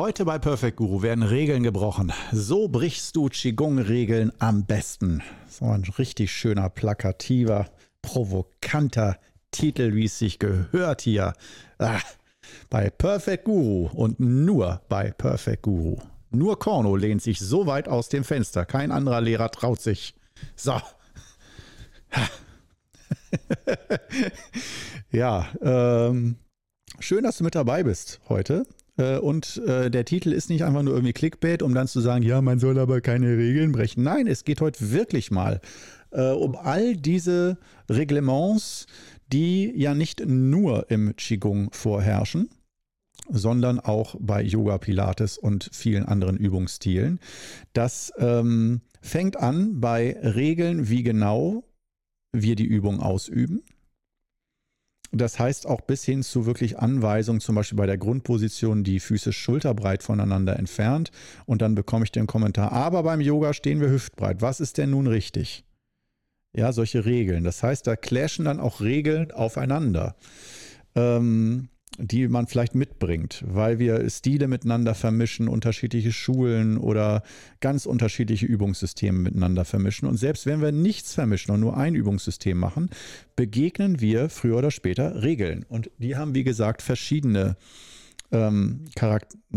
Heute bei Perfect Guru werden Regeln gebrochen. So brichst du Qigong-Regeln am besten. So ein richtig schöner, plakativer, provokanter Titel, wie es sich gehört hier. Ah, bei Perfect Guru und nur bei Perfect Guru. Nur Korno lehnt sich so weit aus dem Fenster. Kein anderer Lehrer traut sich. So. ja, ähm, Schön, dass du mit dabei bist heute. Äh, und äh, der Titel ist nicht einfach nur irgendwie Clickbait, um dann zu sagen, ja, man soll aber keine Regeln brechen. Nein, es geht heute wirklich mal äh, um all diese Reglements, die ja nicht nur im Qigong vorherrschen, sondern auch bei Yoga, Pilates und vielen anderen Übungsstilen. Das ähm, fängt an bei Regeln, wie genau wir die Übung ausüben. Das heißt auch bis hin zu wirklich Anweisungen, zum Beispiel bei der Grundposition, die Füße schulterbreit voneinander entfernt. Und dann bekomme ich den Kommentar, aber beim Yoga stehen wir hüftbreit. Was ist denn nun richtig? Ja, solche Regeln. Das heißt, da clashen dann auch Regeln aufeinander. Ähm, die man vielleicht mitbringt, weil wir Stile miteinander vermischen, unterschiedliche Schulen oder ganz unterschiedliche Übungssysteme miteinander vermischen. Und selbst wenn wir nichts vermischen und nur ein Übungssystem machen, begegnen wir früher oder später Regeln. Und die haben, wie gesagt, verschiedene ähm,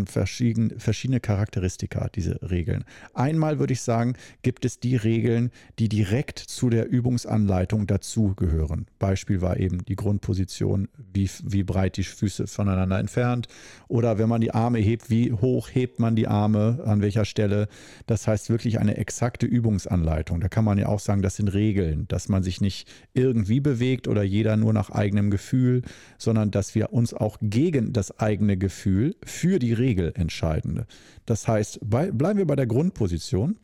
verschieden, verschiedene Charakteristika, diese Regeln. Einmal würde ich sagen, gibt es die Regeln, die direkt zu der Übungsanleitung dazugehören. Beispiel war eben die Grundposition, wie, wie breit die Füße voneinander entfernt oder wenn man die Arme hebt, wie hoch hebt man die Arme, an welcher Stelle. Das heißt wirklich eine exakte Übungsanleitung. Da kann man ja auch sagen, das sind Regeln, dass man sich nicht irgendwie bewegt oder jeder nur nach eigenem Gefühl, sondern dass wir uns auch gegen das eigene Gefühl für die Regel entscheiden. Das heißt, bleiben wir bei der Grundposition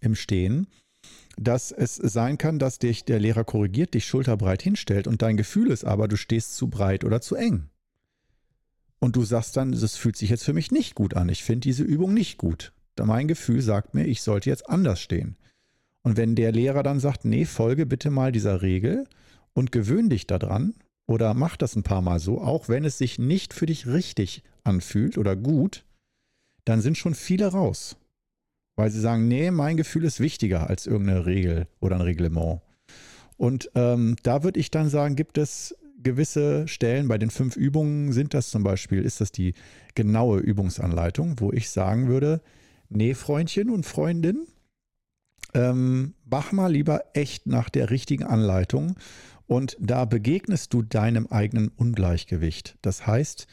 im Stehen, dass es sein kann, dass dich der Lehrer korrigiert, dich schulterbreit hinstellt und dein Gefühl ist aber, du stehst zu breit oder zu eng. Und du sagst dann, das fühlt sich jetzt für mich nicht gut an. Ich finde diese Übung nicht gut. Mein Gefühl sagt mir, ich sollte jetzt anders stehen. Und wenn der Lehrer dann sagt, nee, folge bitte mal dieser Regel und gewöhn dich daran, oder mach das ein paar Mal so, auch wenn es sich nicht für dich richtig anfühlt oder gut, dann sind schon viele raus. Weil sie sagen, nee, mein Gefühl ist wichtiger als irgendeine Regel oder ein Reglement. Und ähm, da würde ich dann sagen, gibt es gewisse Stellen, bei den fünf Übungen sind das zum Beispiel, ist das die genaue Übungsanleitung, wo ich sagen würde, nee, Freundchen und Freundin, ähm, mach mal lieber echt nach der richtigen Anleitung und da begegnest du deinem eigenen Ungleichgewicht. Das heißt,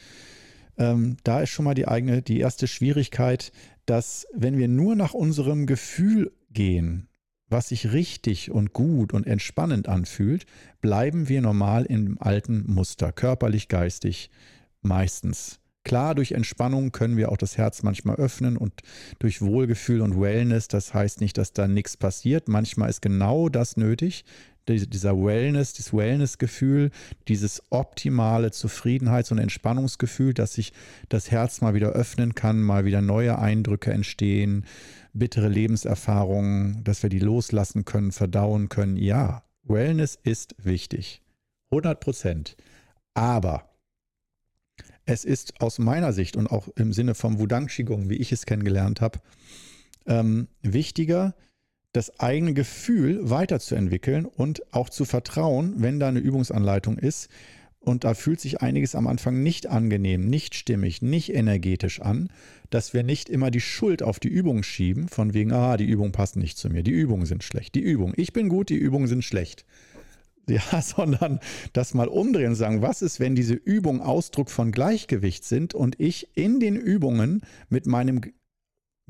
ähm, da ist schon mal die eigene, die erste Schwierigkeit, dass wenn wir nur nach unserem Gefühl gehen, was sich richtig und gut und entspannend anfühlt, bleiben wir normal im alten Muster, körperlich, geistig, meistens. Klar, durch Entspannung können wir auch das Herz manchmal öffnen und durch Wohlgefühl und Wellness, das heißt nicht, dass da nichts passiert. Manchmal ist genau das nötig, dieser Wellness, dieses Wellness-Gefühl, dieses optimale Zufriedenheits- und Entspannungsgefühl, dass sich das Herz mal wieder öffnen kann, mal wieder neue Eindrücke entstehen, bittere Lebenserfahrungen, dass wir die loslassen können, verdauen können. Ja, Wellness ist wichtig. 100 Prozent. Aber es ist aus meiner Sicht und auch im Sinne vom Wudang Qigong, wie ich es kennengelernt habe, ähm, wichtiger, das eigene Gefühl weiterzuentwickeln und auch zu vertrauen, wenn da eine Übungsanleitung ist. Und da fühlt sich einiges am Anfang nicht angenehm, nicht stimmig, nicht energetisch an, dass wir nicht immer die Schuld auf die Übung schieben, von wegen, ah, die Übungen passen nicht zu mir, die Übungen sind schlecht, die Übungen, ich bin gut, die Übungen sind schlecht. Ja, sondern das mal umdrehen und sagen, was ist, wenn diese Übungen Ausdruck von Gleichgewicht sind und ich in den Übungen mit meinem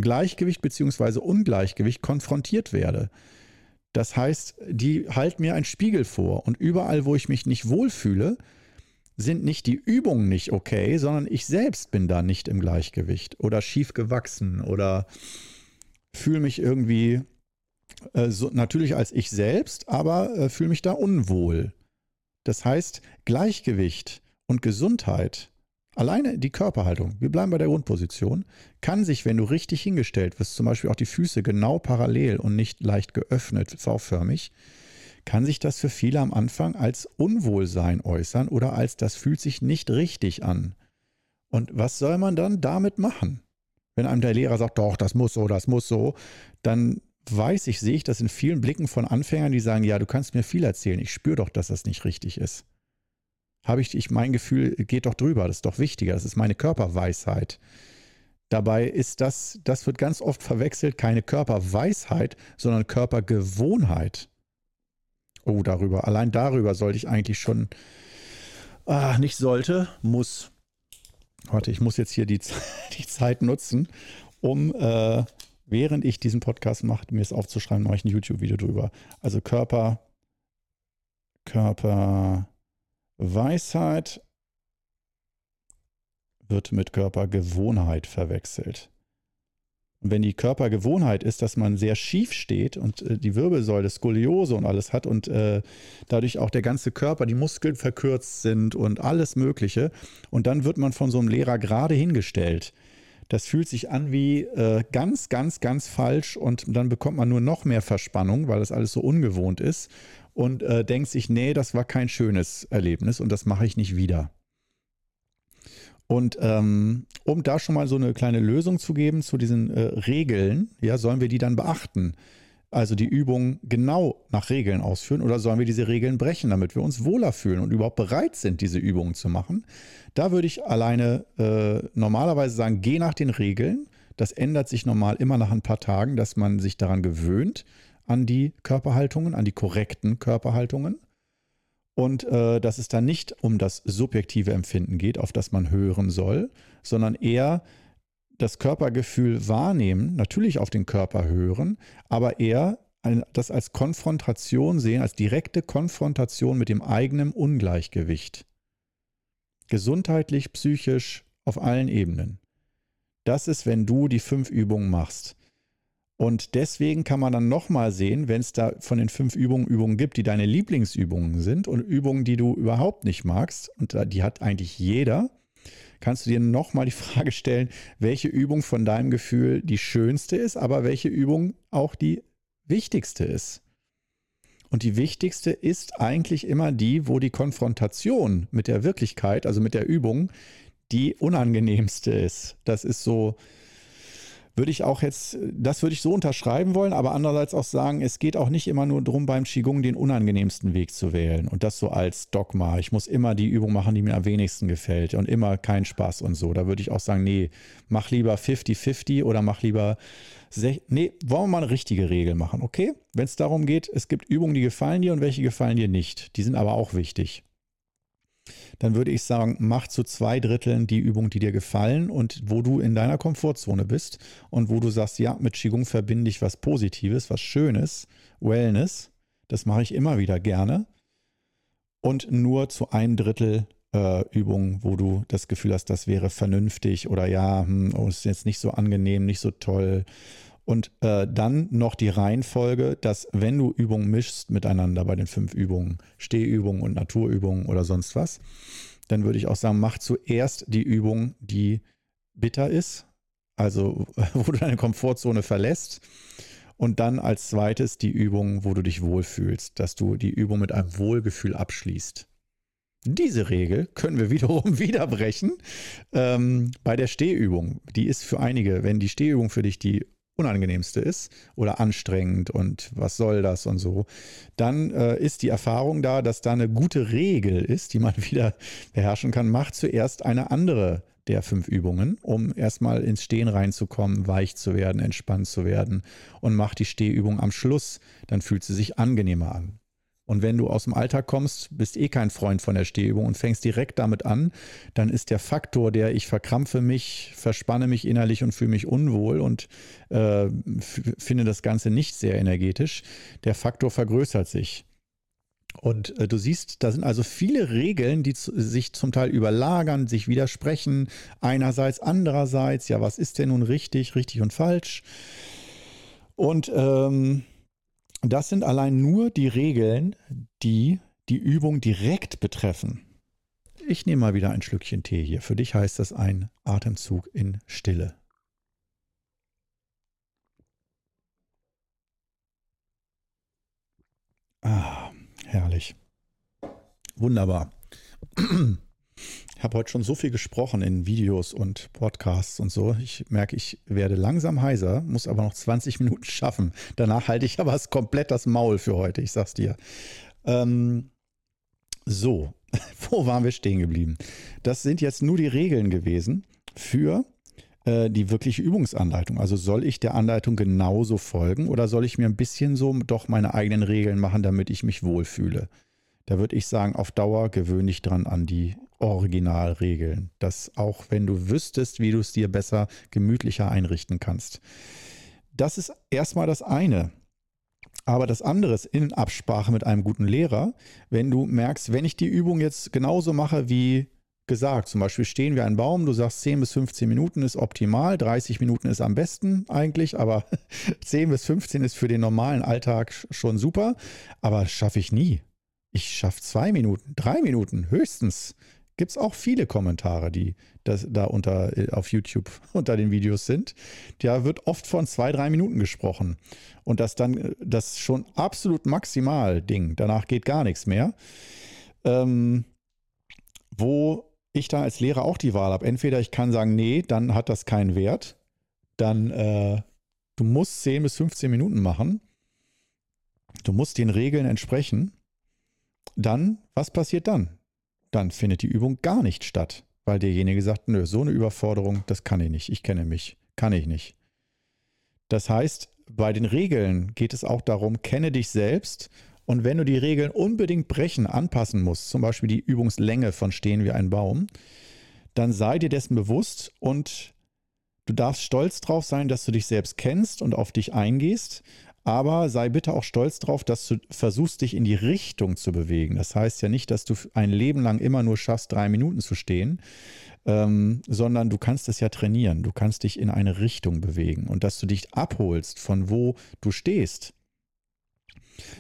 Gleichgewicht bzw. Ungleichgewicht konfrontiert werde. Das heißt, die halten mir einen Spiegel vor und überall, wo ich mich nicht wohlfühle, sind nicht die Übungen nicht okay, sondern ich selbst bin da nicht im Gleichgewicht oder schief gewachsen oder fühle mich irgendwie äh, so, natürlich als ich selbst, aber äh, fühle mich da unwohl. Das heißt, Gleichgewicht und Gesundheit Alleine die Körperhaltung, wir bleiben bei der Grundposition, kann sich, wenn du richtig hingestellt wirst, zum Beispiel auch die Füße genau parallel und nicht leicht geöffnet, V-förmig, kann sich das für viele am Anfang als Unwohlsein äußern oder als das fühlt sich nicht richtig an. Und was soll man dann damit machen? Wenn einem der Lehrer sagt, doch, das muss so, das muss so, dann weiß ich, sehe ich das in vielen Blicken von Anfängern, die sagen, ja, du kannst mir viel erzählen, ich spüre doch, dass das nicht richtig ist. Habe ich, ich mein Gefühl geht doch drüber, das ist doch wichtiger, das ist meine Körperweisheit. Dabei ist das, das wird ganz oft verwechselt, keine Körperweisheit, sondern Körpergewohnheit. Oh, darüber, allein darüber sollte ich eigentlich schon, ah, nicht sollte, muss. Warte, ich muss jetzt hier die, die Zeit nutzen, um äh, während ich diesen Podcast mache, mir es aufzuschreiben, mache ich ein YouTube-Video drüber. Also Körper, Körperweisheit wird mit Körpergewohnheit verwechselt. Und wenn die Körpergewohnheit ist, dass man sehr schief steht und äh, die Wirbelsäule, Skoliose und alles hat und äh, dadurch auch der ganze Körper, die Muskeln verkürzt sind und alles Mögliche, und dann wird man von so einem Lehrer gerade hingestellt das fühlt sich an wie äh, ganz, ganz, ganz falsch und dann bekommt man nur noch mehr Verspannung, weil das alles so ungewohnt ist und äh, denkt sich, nee, das war kein schönes Erlebnis und das mache ich nicht wieder. Und ähm, um da schon mal so eine kleine Lösung zu geben zu diesen äh, Regeln, ja, sollen wir die dann beachten? also die Übung genau nach Regeln ausführen oder sollen wir diese Regeln brechen, damit wir uns wohler fühlen und überhaupt bereit sind, diese Übungen zu machen? Da würde ich alleine äh, normalerweise sagen, geh nach den Regeln. Das ändert sich normal immer nach ein paar Tagen, dass man sich daran gewöhnt, an die Körperhaltungen, an die korrekten Körperhaltungen. Und äh, dass es dann nicht um das subjektive Empfinden geht, auf das man hören soll, sondern eher das Körpergefühl wahrnehmen, natürlich auf den Körper hören, aber eher das als Konfrontation sehen, als direkte Konfrontation mit dem eigenen Ungleichgewicht. Gesundheitlich, psychisch, auf allen Ebenen. Das ist, wenn du die fünf Übungen machst. Und deswegen kann man dann nochmal sehen, wenn es da von den fünf Übungen Übungen gibt, die deine Lieblingsübungen sind und Übungen, die du überhaupt nicht magst, und die hat eigentlich jeder, kannst du dir nochmal die Frage stellen, welche Übung von deinem Gefühl die schönste ist, aber welche Übung auch die wichtigste ist. Und die wichtigste ist eigentlich immer die, wo die Konfrontation mit der Wirklichkeit, also mit der Übung, die unangenehmste ist. Das ist so, würde ich auch jetzt, das würde ich so unterschreiben wollen, aber andererseits auch sagen, es geht auch nicht immer nur darum, beim Qigong den unangenehmsten Weg zu wählen und das so als Dogma. Ich muss immer die Übung machen, die mir am wenigsten gefällt und immer keinen Spaß und so. Da würde ich auch sagen, nee, mach lieber 50-50 oder mach lieber, nee, wollen wir mal eine richtige Regel machen, okay? Wenn es darum geht, es gibt Übungen, die gefallen dir und welche gefallen dir nicht. Die sind aber auch wichtig dann würde ich sagen, mach zu zwei Dritteln die Übungen, die dir gefallen und wo du in deiner Komfortzone bist und wo du sagst, ja, mit Qigong verbinde ich was Positives, was Schönes, Wellness. Das mache ich immer wieder gerne. Und nur zu einem Drittel äh, Übungen, wo du das Gefühl hast, das wäre vernünftig oder ja, hm, oh, ist jetzt nicht so angenehm, nicht so toll und äh, dann noch die Reihenfolge, dass wenn du Übungen mischst miteinander bei den fünf Übungen, Stehübungen und Naturübungen oder sonst was, dann würde ich auch sagen, mach zuerst die Übung, die bitter ist, also wo du deine Komfortzone verlässt. Und dann als zweites die Übung, wo du dich wohlfühlst, dass du die Übung mit einem Wohlgefühl abschließt. Diese Regel können wir wiederum wieder brechen ähm, bei der Stehübung. Die ist für einige, wenn die Stehübung für dich die unangenehmste ist oder anstrengend und was soll das und so, dann äh, ist die Erfahrung da, dass da eine gute Regel ist, die man wieder beherrschen kann. Macht zuerst eine andere der fünf Übungen, um erstmal ins Stehen reinzukommen, weich zu werden, entspannt zu werden und macht die Stehübung am Schluss, dann fühlt sie sich angenehmer an. Und wenn du aus dem Alltag kommst, bist eh kein Freund von der Stehübung und fängst direkt damit an, dann ist der Faktor, der ich verkrampfe mich, verspanne mich innerlich und fühle mich unwohl und äh, finde das Ganze nicht sehr energetisch, der Faktor vergrößert sich. Und äh, du siehst, da sind also viele Regeln, die sich zum Teil überlagern, sich widersprechen. Einerseits, andererseits, ja, was ist denn nun richtig, richtig und falsch? Und ähm, das sind allein nur die Regeln, die die Übung direkt betreffen. Ich nehme mal wieder ein Schlückchen Tee hier. Für dich heißt das ein Atemzug in Stille. Ah, herrlich. Wunderbar. Habe heute schon so viel gesprochen in Videos und Podcasts und so. Ich merke, ich werde langsam heiser, muss aber noch 20 Minuten schaffen. Danach halte ich aber komplett das Maul für heute, ich sag's dir. Ähm, so, wo waren wir stehen geblieben? Das sind jetzt nur die Regeln gewesen für äh, die wirkliche Übungsanleitung. Also soll ich der Anleitung genauso folgen oder soll ich mir ein bisschen so doch meine eigenen Regeln machen, damit ich mich wohlfühle? Da würde ich sagen, auf Dauer gewöhne ich dran an die Originalregeln. Dass auch wenn du wüsstest, wie du es dir besser, gemütlicher einrichten kannst. Das ist erstmal das eine. Aber das andere ist in Absprache mit einem guten Lehrer, wenn du merkst, wenn ich die Übung jetzt genauso mache wie gesagt, zum Beispiel stehen wir einen Baum, du sagst 10 bis 15 Minuten ist optimal, 30 Minuten ist am besten eigentlich, aber 10 bis 15 ist für den normalen Alltag schon super, aber schaffe ich nie. Ich schaffe zwei Minuten, drei Minuten höchstens. Gibt es auch viele Kommentare, die das, da unter, äh, auf YouTube unter den Videos sind. Da wird oft von zwei, drei Minuten gesprochen. Und das dann äh, das schon absolut maximal Ding. Danach geht gar nichts mehr. Ähm, wo ich da als Lehrer auch die Wahl habe. Entweder ich kann sagen, nee, dann hat das keinen Wert. Dann, äh, du musst 10 bis 15 Minuten machen. Du musst den Regeln entsprechen. Dann, was passiert dann? Dann findet die Übung gar nicht statt, weil derjenige sagt, nö, so eine Überforderung, das kann ich nicht. Ich kenne mich. Kann ich nicht. Das heißt, bei den Regeln geht es auch darum, kenne dich selbst und wenn du die Regeln unbedingt brechen, anpassen musst, zum Beispiel die Übungslänge von Stehen wie ein Baum, dann sei dir dessen bewusst und du darfst stolz drauf sein, dass du dich selbst kennst und auf dich eingehst, aber sei bitte auch stolz drauf, dass du versuchst, dich in die Richtung zu bewegen. Das heißt ja nicht, dass du ein Leben lang immer nur schaffst, drei Minuten zu stehen, ähm, sondern du kannst es ja trainieren. Du kannst dich in eine Richtung bewegen und dass du dich abholst von wo du stehst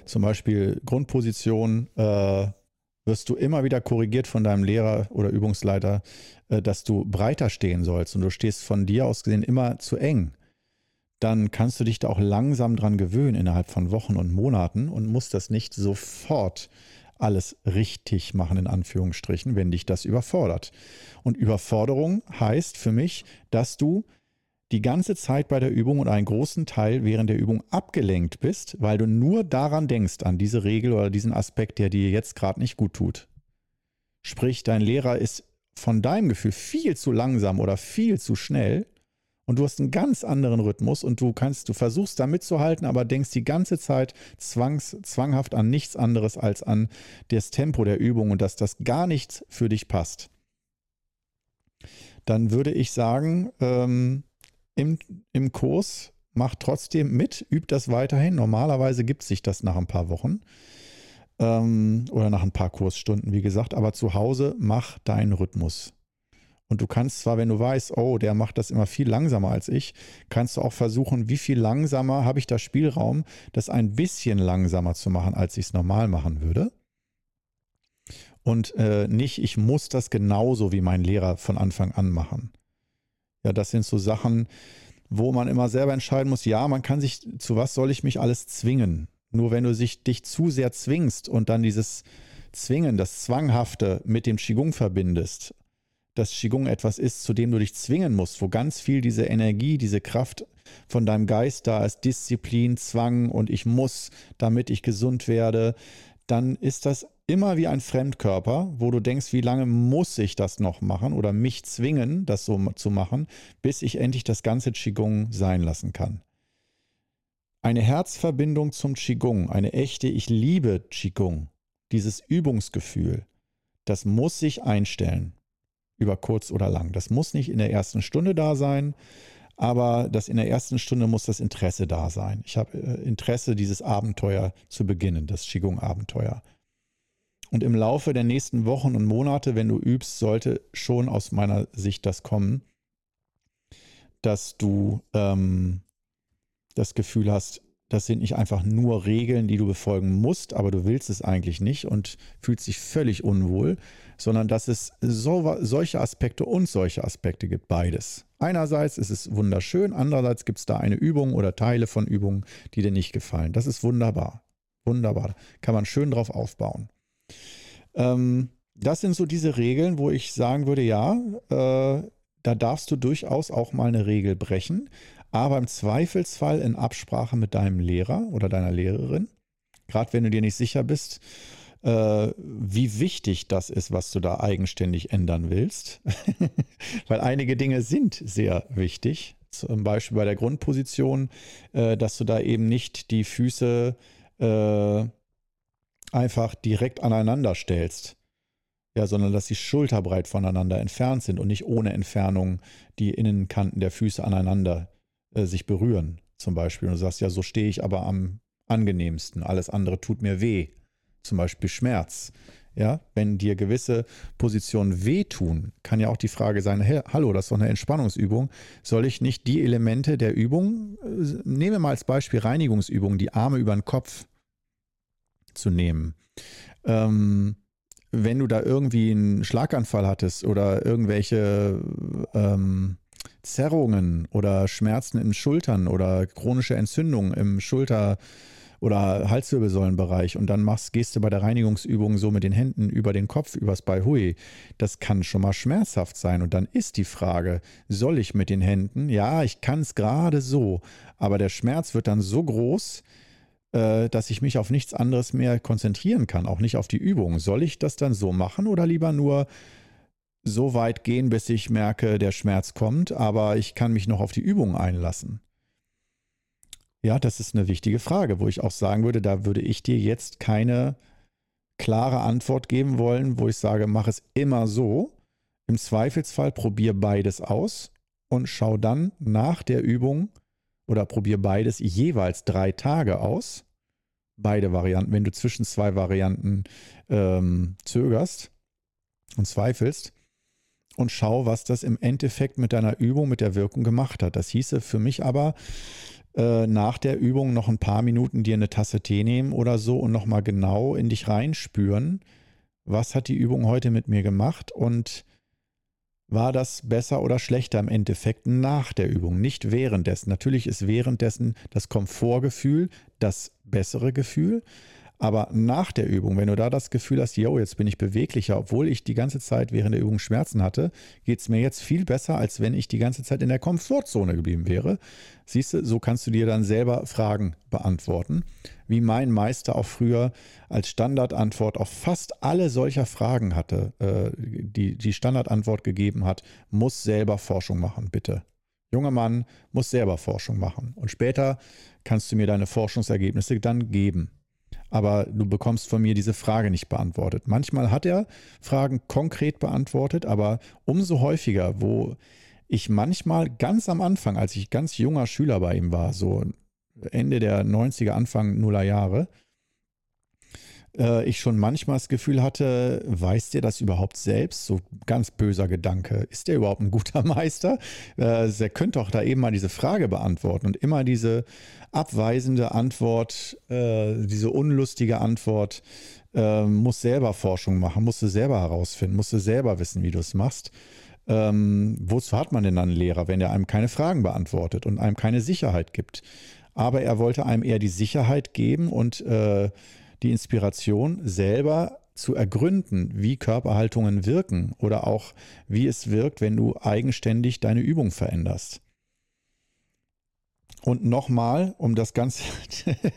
zum Beispiel Grundposition äh, wirst du immer wieder korrigiert von deinem Lehrer oder Übungsleiter, äh, dass du breiter stehen sollst und du stehst von dir aus gesehen immer zu eng. Dann kannst du dich da auch langsam dran gewöhnen innerhalb von Wochen und Monaten und musst das nicht sofort alles richtig machen, in Anführungsstrichen, wenn dich das überfordert. Und Überforderung heißt für mich, dass du die ganze Zeit bei der Übung und einen großen Teil während der Übung abgelenkt bist, weil du nur daran denkst, an diese Regel oder diesen Aspekt, der dir jetzt gerade nicht gut tut. Sprich, dein Lehrer ist von deinem Gefühl viel zu langsam oder viel zu schnell und du hast einen ganz anderen Rhythmus und du kannst, du versuchst da mitzuhalten, aber denkst die ganze Zeit zwangs, zwanghaft an nichts anderes als an das Tempo der Übung und dass das gar nicht für dich passt. Dann würde ich sagen, ähm, im, im Kurs, macht trotzdem mit, übt das weiterhin. Normalerweise gibt sich das nach ein paar Wochen ähm, oder nach ein paar Kursstunden, wie gesagt, aber zu Hause mach deinen Rhythmus. Und du kannst zwar, wenn du weißt, oh, der macht das immer viel langsamer als ich, kannst du auch versuchen, wie viel langsamer habe ich da Spielraum, das ein bisschen langsamer zu machen, als ich es normal machen würde. Und äh, nicht, ich muss das genauso wie mein Lehrer von Anfang an machen. Ja, das sind so Sachen, wo man immer selber entscheiden muss, ja, man kann sich, zu was soll ich mich alles zwingen? Nur wenn du sich, dich zu sehr zwingst und dann dieses Zwingen, das Zwanghafte mit dem Qigong verbindest, dass Qigong etwas ist, zu dem du dich zwingen musst, wo ganz viel diese Energie, diese Kraft von deinem Geist da ist, Disziplin, Zwang und ich muss, damit ich gesund werde, dann ist das immer wie ein Fremdkörper, wo du denkst, wie lange muss ich das noch machen oder mich zwingen, das so zu machen, bis ich endlich das ganze Qigong sein lassen kann. Eine Herzverbindung zum Qigong, eine echte Ich liebe Qigong, dieses Übungsgefühl, das muss sich einstellen, über kurz oder lang. Das muss nicht in der ersten Stunde da sein, aber das in der ersten Stunde muss das Interesse da sein. Ich habe äh, Interesse, dieses Abenteuer zu beginnen, das Qigong-Abenteuer. Und im Laufe der nächsten Wochen und Monate, wenn du übst, sollte schon aus meiner Sicht das kommen, dass du ähm, das Gefühl hast, das sind nicht einfach nur Regeln, die du befolgen musst, aber du willst es eigentlich nicht und fühlst dich völlig unwohl, sondern dass es so, solche Aspekte und solche Aspekte gibt, beides. Einerseits ist es wunderschön, andererseits gibt es da eine Übung oder Teile von Übungen, die dir nicht gefallen. Das ist wunderbar. Wunderbar. Kann man schön drauf aufbauen. Ähm, das sind so diese Regeln, wo ich sagen würde, ja, äh, da darfst du durchaus auch mal eine Regel brechen, aber im Zweifelsfall in Absprache mit deinem Lehrer oder deiner Lehrerin, gerade wenn du dir nicht sicher bist, äh, wie wichtig das ist, was du da eigenständig ändern willst. Weil einige Dinge sind sehr wichtig. Zum Beispiel bei der Grundposition, äh, dass du da eben nicht die Füße äh, einfach direkt aneinander stellst. Ja, sondern dass sie schulterbreit voneinander entfernt sind und nicht ohne Entfernung die Innenkanten der Füße aneinander äh, sich berühren, zum Beispiel. Und du sagst, ja, so stehe ich aber am angenehmsten. Alles andere tut mir weh zum Beispiel Schmerz. Ja, wenn dir gewisse Positionen wehtun, kann ja auch die Frage sein, hey, hallo, das ist doch eine Entspannungsübung. Soll ich nicht die Elemente der Übung, äh, nehme mal als Beispiel Reinigungsübung, die Arme über den Kopf zu nehmen. Ähm, wenn du da irgendwie einen Schlaganfall hattest oder irgendwelche ähm, Zerrungen oder Schmerzen in Schultern oder chronische Entzündungen im Schulter, oder Halswirbelsäulenbereich und dann machst, gehst du bei der Reinigungsübung so mit den Händen über den Kopf, übers Bai Hui. Das kann schon mal schmerzhaft sein. Und dann ist die Frage, soll ich mit den Händen? Ja, ich kann es gerade so, aber der Schmerz wird dann so groß, äh, dass ich mich auf nichts anderes mehr konzentrieren kann, auch nicht auf die Übung. Soll ich das dann so machen oder lieber nur so weit gehen, bis ich merke, der Schmerz kommt, aber ich kann mich noch auf die Übung einlassen? Ja, das ist eine wichtige Frage, wo ich auch sagen würde, da würde ich dir jetzt keine klare Antwort geben wollen, wo ich sage, mach es immer so. Im Zweifelsfall probier beides aus und schau dann nach der Übung oder probier beides jeweils drei Tage aus. Beide Varianten, wenn du zwischen zwei Varianten ähm, zögerst und zweifelst und schau, was das im Endeffekt mit deiner Übung, mit der Wirkung gemacht hat. Das hieße für mich aber, äh, nach der Übung noch ein paar Minuten dir eine Tasse Tee nehmen oder so und nochmal genau in dich reinspüren, was hat die Übung heute mit mir gemacht und war das besser oder schlechter im Endeffekt nach der Übung, nicht währenddessen. Natürlich ist währenddessen das Komfortgefühl das bessere Gefühl, aber nach der Übung, wenn du da das Gefühl hast, yo, jetzt bin ich beweglicher, obwohl ich die ganze Zeit während der Übung Schmerzen hatte, geht es mir jetzt viel besser, als wenn ich die ganze Zeit in der Komfortzone geblieben wäre. Siehst du, so kannst du dir dann selber Fragen beantworten. Wie mein Meister auch früher als Standardantwort auf fast alle solcher Fragen hatte, äh, die, die Standardantwort gegeben hat, muss selber Forschung machen, bitte. Junger Mann muss selber Forschung machen. Und später kannst du mir deine Forschungsergebnisse dann geben aber du bekommst von mir diese Frage nicht beantwortet. Manchmal hat er Fragen konkret beantwortet, aber umso häufiger, wo ich manchmal ganz am Anfang, als ich ganz junger Schüler bei ihm war, so Ende der 90er, Anfang Nuller Jahre, äh, ich schon manchmal das Gefühl hatte, weiß der das überhaupt selbst? So ganz böser Gedanke. Ist der überhaupt ein guter Meister? Äh, der könnte doch da eben mal diese Frage beantworten und immer diese abweisende Antwort, äh, diese unlustige Antwort, äh, muss selber Forschung machen, musst du selber herausfinden, musst du selber wissen, wie du es machst. Ähm, wozu hat man denn dann einen Lehrer, wenn er einem keine Fragen beantwortet und einem keine Sicherheit gibt? Aber er wollte einem eher die Sicherheit geben und äh, die Inspiration selber zu ergründen, wie Körperhaltungen wirken oder auch wie es wirkt, wenn du eigenständig deine Übung veränderst. Und nochmal, um das Ganze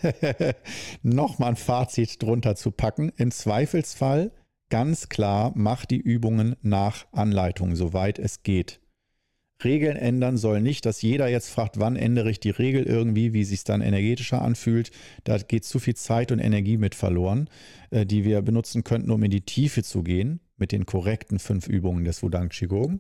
nochmal ein Fazit drunter zu packen, im Zweifelsfall ganz klar, mach die Übungen nach Anleitung, soweit es geht. Regeln ändern soll nicht, dass jeder jetzt fragt, wann ändere ich die Regel irgendwie, wie sich dann energetischer anfühlt. Da geht zu viel Zeit und Energie mit verloren, äh, die wir benutzen könnten, um in die Tiefe zu gehen mit den korrekten fünf Übungen des Wudang Qigong.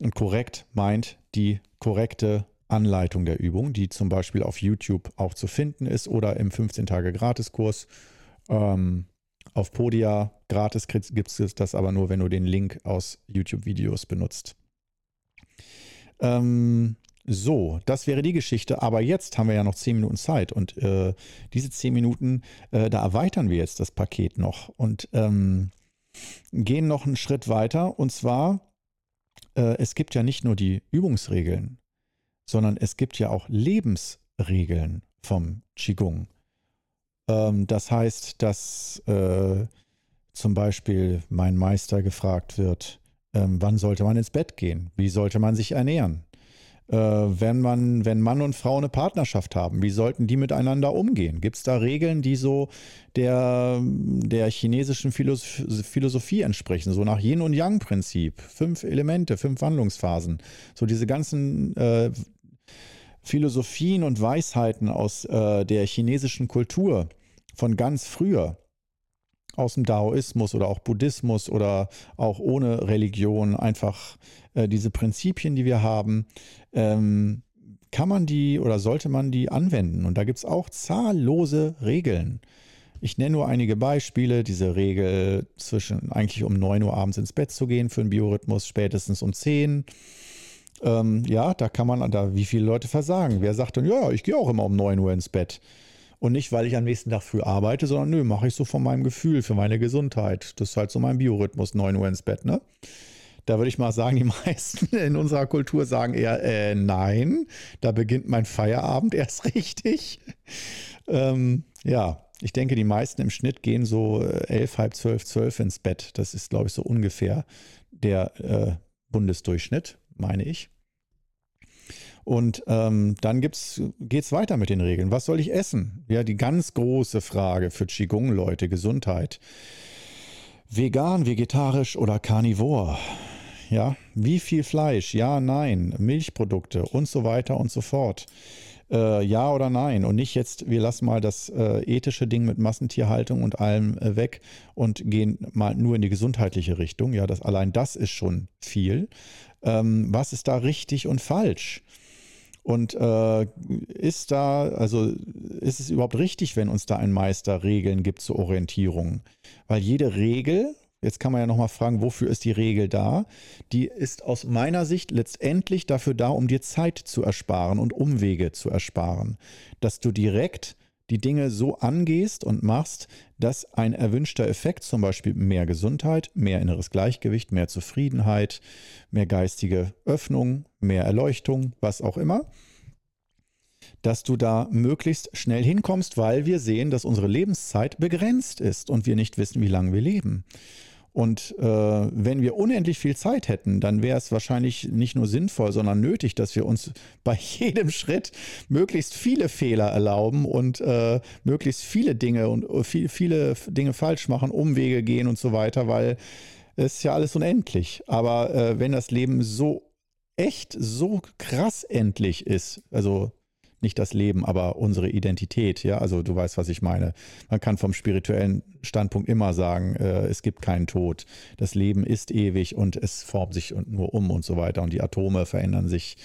Und korrekt meint die korrekte Anleitung der Übung, die zum Beispiel auf YouTube auch zu finden ist oder im 15-Tage-Gratiskurs. Ähm, auf Podia gratis gibt es das aber nur, wenn du den Link aus YouTube-Videos benutzt. Ähm, so, das wäre die Geschichte. Aber jetzt haben wir ja noch zehn Minuten Zeit und äh, diese zehn Minuten, äh, da erweitern wir jetzt das Paket noch und ähm, gehen noch einen Schritt weiter. Und zwar, äh, es gibt ja nicht nur die Übungsregeln, sondern es gibt ja auch Lebensregeln vom Qigong. Ähm, das heißt, dass äh, zum Beispiel mein Meister gefragt wird, ähm, wann sollte man ins Bett gehen? Wie sollte man sich ernähren? Äh, wenn man, wenn Mann und Frau eine Partnerschaft haben, wie sollten die miteinander umgehen? Gibt es da Regeln, die so der, der chinesischen Philosophie entsprechen, so nach Yin und Yang-Prinzip? Fünf Elemente, fünf Wandlungsphasen. So diese ganzen äh, Philosophien und Weisheiten aus äh, der chinesischen Kultur von ganz früher aus dem Daoismus oder auch Buddhismus oder auch ohne Religion, einfach äh, diese Prinzipien, die wir haben, ähm, kann man die oder sollte man die anwenden? Und da gibt es auch zahllose Regeln. Ich nenne nur einige Beispiele. Diese Regel zwischen eigentlich um 9 Uhr abends ins Bett zu gehen für einen Biorhythmus, spätestens um 10 ähm, ja, da kann man, da wie viele Leute versagen. Wer sagt dann, ja, ich gehe auch immer um 9 Uhr ins Bett. Und nicht, weil ich am nächsten Tag früh arbeite, sondern nö, mache ich so von meinem Gefühl, für meine Gesundheit. Das ist halt so mein Biorhythmus, 9 Uhr ins Bett, ne? Da würde ich mal sagen, die meisten in unserer Kultur sagen eher, äh, nein, da beginnt mein Feierabend erst richtig. ähm, ja, ich denke, die meisten im Schnitt gehen so äh, elf, halb zwölf, zwölf ins Bett. Das ist, glaube ich, so ungefähr der äh, Bundesdurchschnitt, meine ich. Und ähm, dann geht es weiter mit den Regeln. Was soll ich essen? Ja, die ganz große Frage für Qigong-Leute, Gesundheit. Vegan, vegetarisch oder Carnivore? Ja, wie viel Fleisch? Ja, nein, Milchprodukte und so weiter und so fort. Äh, ja oder nein? Und nicht jetzt, wir lassen mal das äh, ethische Ding mit Massentierhaltung und allem äh, weg und gehen mal nur in die gesundheitliche Richtung. Ja, das, allein das ist schon viel. Ähm, was ist da richtig und falsch? Und äh, ist da, also ist es überhaupt richtig, wenn uns da ein Meister Regeln gibt zur Orientierung? Weil jede Regel, jetzt kann man ja nochmal fragen, wofür ist die Regel da? Die ist aus meiner Sicht letztendlich dafür da, um dir Zeit zu ersparen und Umwege zu ersparen. Dass du direkt die Dinge so angehst und machst, dass ein erwünschter Effekt, zum Beispiel mehr Gesundheit, mehr inneres Gleichgewicht, mehr Zufriedenheit, mehr geistige Öffnung, mehr Erleuchtung, was auch immer, dass du da möglichst schnell hinkommst, weil wir sehen, dass unsere Lebenszeit begrenzt ist und wir nicht wissen, wie lange wir leben. Und äh, wenn wir unendlich viel Zeit hätten, dann wäre es wahrscheinlich nicht nur sinnvoll, sondern nötig, dass wir uns bei jedem Schritt möglichst viele Fehler erlauben und äh, möglichst viele Dinge und äh, viel, viele Dinge falsch machen, Umwege gehen und so weiter, weil es ist ja alles unendlich. Aber äh, wenn das Leben so echt so krass endlich ist, also nicht das Leben, aber unsere Identität. Ja, also du weißt, was ich meine. Man kann vom spirituellen Standpunkt immer sagen, äh, es gibt keinen Tod. Das Leben ist ewig und es formt sich nur um und so weiter. Und die Atome verändern sich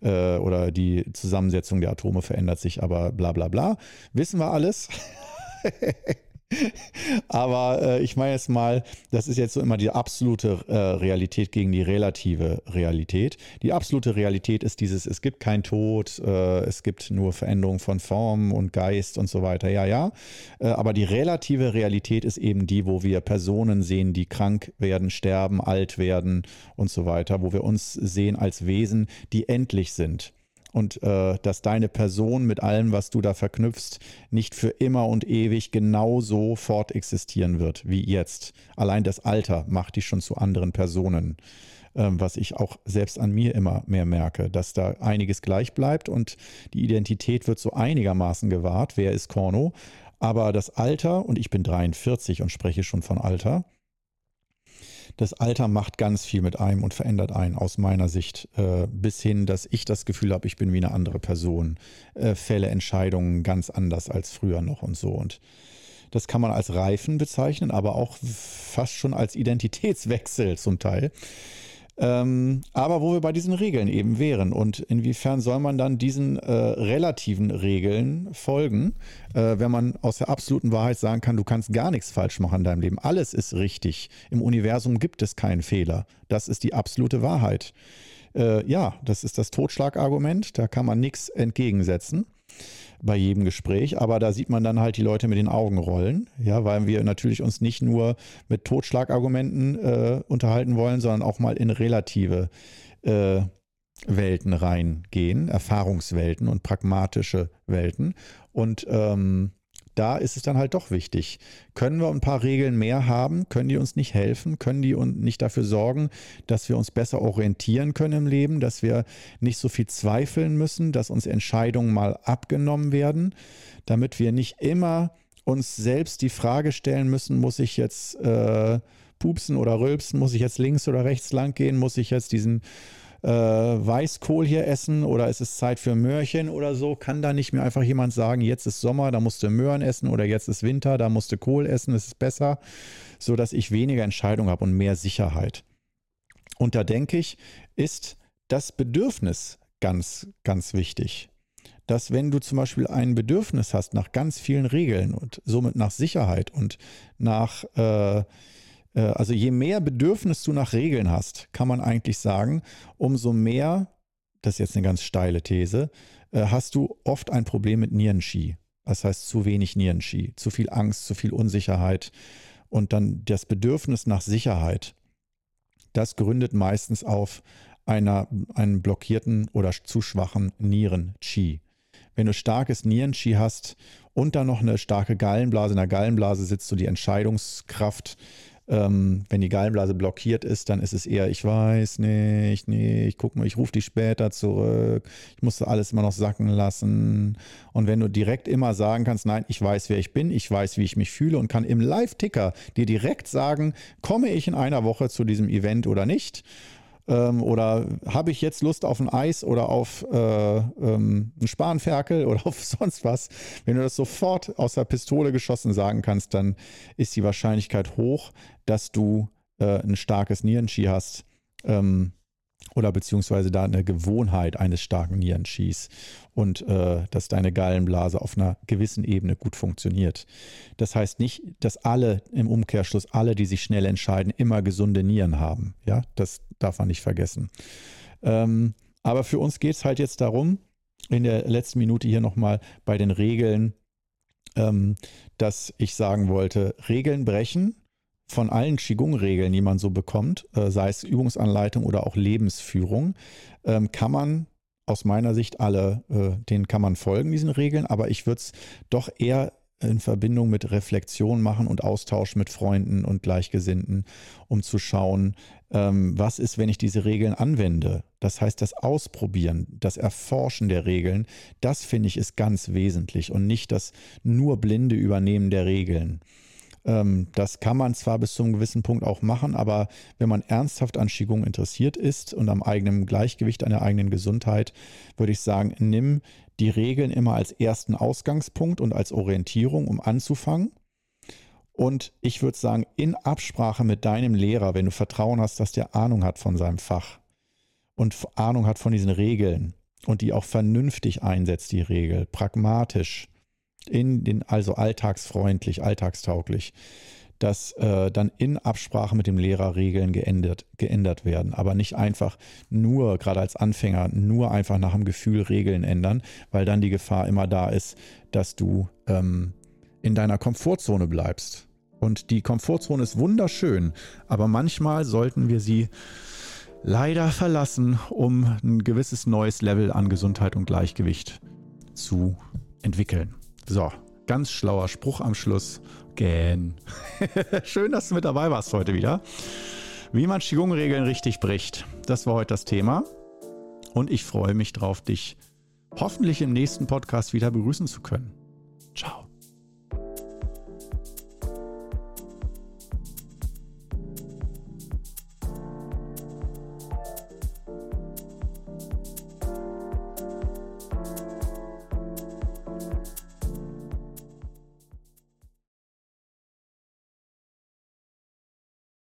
äh, oder die Zusammensetzung der Atome verändert sich, aber bla bla bla. Wissen wir alles. Aber äh, ich meine jetzt mal, das ist jetzt so immer die absolute äh, Realität gegen die relative Realität. Die absolute Realität ist dieses, es gibt kein Tod, äh, es gibt nur Veränderung von Form und Geist und so weiter. Ja, ja. Äh, aber die relative Realität ist eben die, wo wir Personen sehen, die krank werden, sterben, alt werden und so weiter, wo wir uns sehen als Wesen, die endlich sind und äh, dass deine Person mit allem, was du da verknüpfst, nicht für immer und ewig genauso fort existieren wird wie jetzt. Allein das Alter macht dich schon zu anderen Personen, ähm, was ich auch selbst an mir immer mehr merke, dass da einiges gleich bleibt und die Identität wird so einigermaßen gewahrt. Wer ist Korno? Aber das Alter, und ich bin 43 und spreche schon von Alter, das Alter macht ganz viel mit einem und verändert einen aus meiner Sicht, äh, bis hin, dass ich das Gefühl habe, ich bin wie eine andere Person, äh, fälle Entscheidungen ganz anders als früher noch und so. Und das kann man als Reifen bezeichnen, aber auch fast schon als Identitätswechsel zum Teil. Ähm, aber wo wir bei diesen Regeln eben wären und inwiefern soll man dann diesen äh, relativen Regeln folgen, äh, wenn man aus der absoluten Wahrheit sagen kann, du kannst gar nichts falsch machen in deinem Leben. Alles ist richtig. Im Universum gibt es keinen Fehler. Das ist die absolute Wahrheit. Äh, ja, das ist das Totschlagargument. Da kann man nichts entgegensetzen bei jedem Gespräch, aber da sieht man dann halt die Leute mit den Augen rollen, ja, weil wir natürlich uns nicht nur mit Totschlagargumenten äh, unterhalten wollen, sondern auch mal in relative äh, Welten reingehen, Erfahrungswelten und pragmatische Welten. Und ähm, da ist es dann halt doch wichtig. Können wir ein paar Regeln mehr haben? Können die uns nicht helfen? Können die uns nicht dafür sorgen, dass wir uns besser orientieren können im Leben, dass wir nicht so viel zweifeln müssen, dass uns Entscheidungen mal abgenommen werden, damit wir nicht immer uns selbst die Frage stellen müssen, muss ich jetzt äh, pupsen oder rülpsen, muss ich jetzt links oder rechts lang gehen, muss ich jetzt diesen äh, Weißkohl hier essen oder ist es Zeit für Möhrchen oder so? Kann da nicht mehr einfach jemand sagen, jetzt ist Sommer, da musst du Möhren essen oder jetzt ist Winter, da musst du Kohl essen, das ist besser, sodass ich weniger Entscheidung habe und mehr Sicherheit. Und da denke ich, ist das Bedürfnis ganz, ganz wichtig. Dass wenn du zum Beispiel ein Bedürfnis hast nach ganz vielen Regeln und somit nach Sicherheit und nach äh, also je mehr Bedürfnis du nach Regeln hast, kann man eigentlich sagen, umso mehr, das ist jetzt eine ganz steile These, äh, hast du oft ein Problem mit Nierenski. Das heißt zu wenig Nierenski, zu viel Angst, zu viel Unsicherheit und dann das Bedürfnis nach Sicherheit. Das gründet meistens auf einer, einen blockierten oder zu schwachen Nieren-Chi. Wenn du starkes Nieren-Chi hast und dann noch eine starke Gallenblase, in der Gallenblase sitzt so die Entscheidungskraft, ähm, wenn die Gallenblase blockiert ist, dann ist es eher, ich weiß nicht, nee, ich guck mal, ich rufe die später zurück, ich muss alles immer noch sacken lassen. Und wenn du direkt immer sagen kannst, nein, ich weiß, wer ich bin, ich weiß, wie ich mich fühle und kann im Live-Ticker dir direkt sagen, komme ich in einer Woche zu diesem Event oder nicht ähm, oder habe ich jetzt Lust auf ein Eis oder auf äh, ähm, einen Spanferkel oder auf sonst was? Wenn du das sofort aus der Pistole geschossen sagen kannst, dann ist die Wahrscheinlichkeit hoch, dass du äh, ein starkes Nierenski hast. Ähm, oder beziehungsweise da eine Gewohnheit eines starken Nierenschieß und äh, dass deine Gallenblase auf einer gewissen Ebene gut funktioniert. Das heißt nicht, dass alle im Umkehrschluss, alle, die sich schnell entscheiden, immer gesunde Nieren haben. Ja, das darf man nicht vergessen. Ähm, aber für uns geht es halt jetzt darum, in der letzten Minute hier nochmal bei den Regeln, ähm, dass ich sagen wollte, Regeln brechen von allen Qigong-Regeln, die man so bekommt, äh, sei es Übungsanleitung oder auch Lebensführung, ähm, kann man aus meiner Sicht alle, äh, denen kann man folgen, diesen Regeln, aber ich würde es doch eher in Verbindung mit Reflexion machen und Austausch mit Freunden und Gleichgesinnten, um zu schauen, ähm, was ist, wenn ich diese Regeln anwende. Das heißt, das Ausprobieren, das Erforschen der Regeln, das finde ich ist ganz wesentlich und nicht das nur blinde Übernehmen der Regeln. Ähm, das kann man zwar bis zu einem gewissen Punkt auch machen, aber wenn man ernsthaft an Qigong interessiert ist und am eigenen Gleichgewicht, an der eigenen Gesundheit, würde ich sagen, nimm die Regeln immer als ersten Ausgangspunkt und als Orientierung, um anzufangen. Und ich würde sagen, in Absprache mit deinem Lehrer, wenn du Vertrauen hast, dass der Ahnung hat von seinem Fach und Ahnung hat von diesen Regeln und die auch vernünftig einsetzt, die Regel, pragmatisch, in den, also alltagsfreundlich, alltagstauglich, dass äh, dann in Absprache mit dem Lehrer Regeln geändert, geändert werden. Aber nicht einfach nur, gerade als Anfänger, nur einfach nach dem Gefühl Regeln ändern, weil dann die Gefahr immer da ist, dass du ähm, in deiner Komfortzone bleibst. Und die Komfortzone ist wunderschön, aber manchmal sollten wir sie leider verlassen, um ein gewisses neues Level an Gesundheit und Gleichgewicht zu entwickeln. So, ganz schlauer Spruch am Schluss. Gähn. Schön, dass du mit dabei warst heute wieder. Wie man Qigong-Regeln richtig bricht. Das war heute das Thema. Und ich freue mich drauf, dich hoffentlich im nächsten Podcast wieder begrüßen zu können. Ciao.